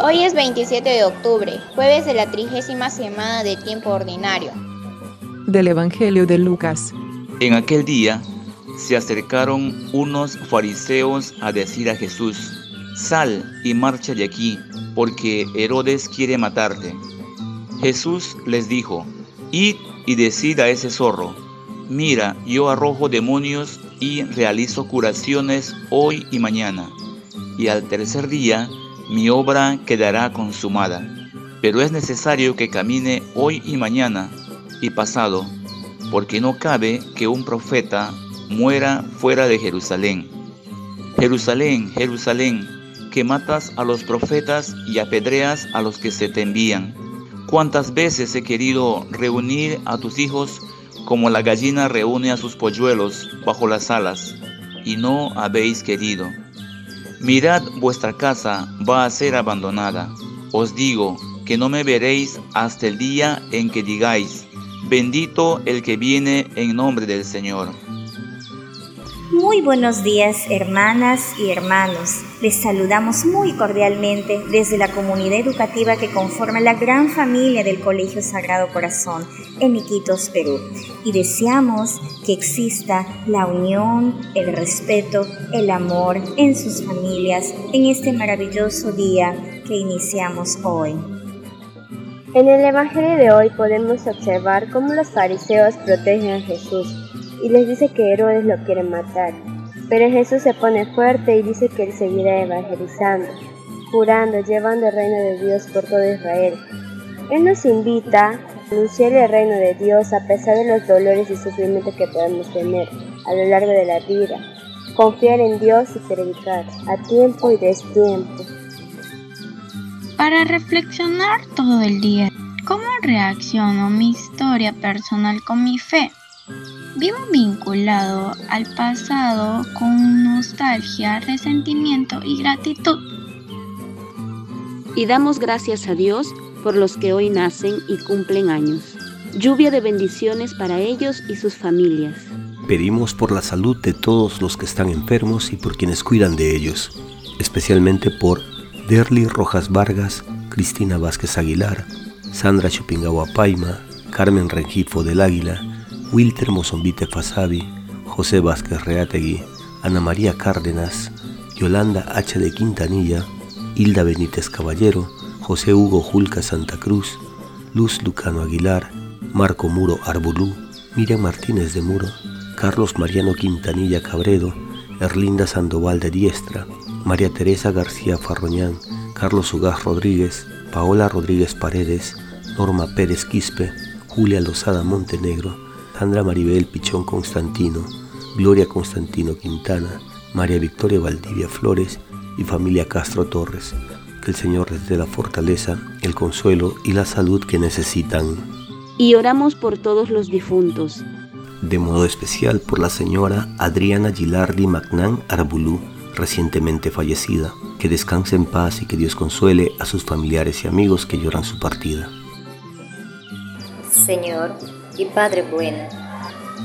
Hoy es 27 de octubre, jueves de la trigésima semana de tiempo ordinario. Del Evangelio de Lucas. En aquel día se acercaron unos fariseos a decir a Jesús, Sal y marcha de aquí, porque Herodes quiere matarte. Jesús les dijo, Id y decid a ese zorro, mira, yo arrojo demonios y realizo curaciones hoy y mañana, y al tercer día mi obra quedará consumada. Pero es necesario que camine hoy y mañana y pasado, porque no cabe que un profeta muera fuera de Jerusalén. Jerusalén, Jerusalén, que matas a los profetas y apedreas a los que se te envían. ¿Cuántas veces he querido reunir a tus hijos como la gallina reúne a sus polluelos bajo las alas, y no habéis querido? Mirad, vuestra casa va a ser abandonada. Os digo que no me veréis hasta el día en que digáis, bendito el que viene en nombre del Señor. Muy buenos días hermanas y hermanos. Les saludamos muy cordialmente desde la comunidad educativa que conforma la gran familia del Colegio Sagrado Corazón en Iquitos, Perú. Y deseamos que exista la unión, el respeto, el amor en sus familias en este maravilloso día que iniciamos hoy. En el Evangelio de hoy podemos observar cómo los fariseos protegen a Jesús y les dice que Herodes lo quiere matar. Pero Jesús se pone fuerte y dice que él seguirá evangelizando, jurando, llevando el reino de Dios por todo Israel. Él nos invita a anunciar el reino de Dios a pesar de los dolores y sufrimientos que podemos tener a lo largo de la vida. Confiar en Dios y predicar a tiempo y destiempo. Para reflexionar todo el día, ¿cómo reacciono mi historia personal con mi fe? Vivo vinculado al pasado con nostalgia, resentimiento y gratitud. Y damos gracias a Dios por los que hoy nacen y cumplen años. Lluvia de bendiciones para ellos y sus familias. Pedimos por la salud de todos los que están enfermos y por quienes cuidan de ellos, especialmente por Derly Rojas Vargas, Cristina Vázquez Aguilar, Sandra Chupingawa Paima, Carmen Rengifo del Águila, Wilter Mozombite Fasabi, José Vázquez Reategui, Ana María Cárdenas, Yolanda H. de Quintanilla, Hilda Benítez Caballero, José Hugo Julca Santa Cruz, Luz Lucano Aguilar, Marco Muro Arbulú, Miriam Martínez de Muro, Carlos Mariano Quintanilla Cabredo, Erlinda Sandoval de Diestra, María Teresa García Farroñán, Carlos Ugaz Rodríguez, Paola Rodríguez Paredes, Norma Pérez Quispe, Julia Lozada Montenegro, Sandra Maribel Pichón Constantino, Gloria Constantino Quintana, María Victoria Valdivia Flores y familia Castro Torres. Que el Señor les dé la fortaleza, el consuelo y la salud que necesitan. Y oramos por todos los difuntos. De modo especial por la señora Adriana Gilardi Magnán Arbulú, recientemente fallecida. Que descanse en paz y que Dios consuele a sus familiares y amigos que lloran su partida. Señor, y Padre bueno,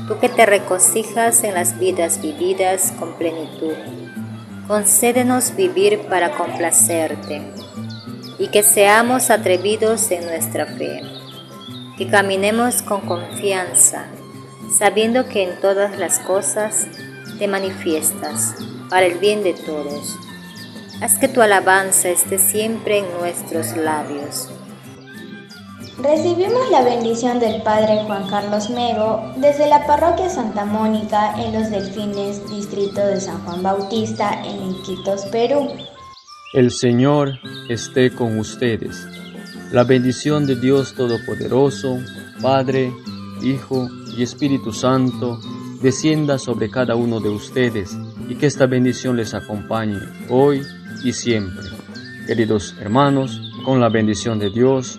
tú que te regocijas en las vidas vividas con plenitud, concédenos vivir para complacerte y que seamos atrevidos en nuestra fe, que caminemos con confianza, sabiendo que en todas las cosas te manifiestas para el bien de todos. Haz que tu alabanza esté siempre en nuestros labios Recibimos la bendición del Padre Juan Carlos Mego desde la parroquia Santa Mónica en Los Delfines, distrito de San Juan Bautista, en Iquitos, Perú. El Señor esté con ustedes. La bendición de Dios Todopoderoso, Padre, Hijo y Espíritu Santo, descienda sobre cada uno de ustedes y que esta bendición les acompañe hoy y siempre. Queridos hermanos, con la bendición de Dios,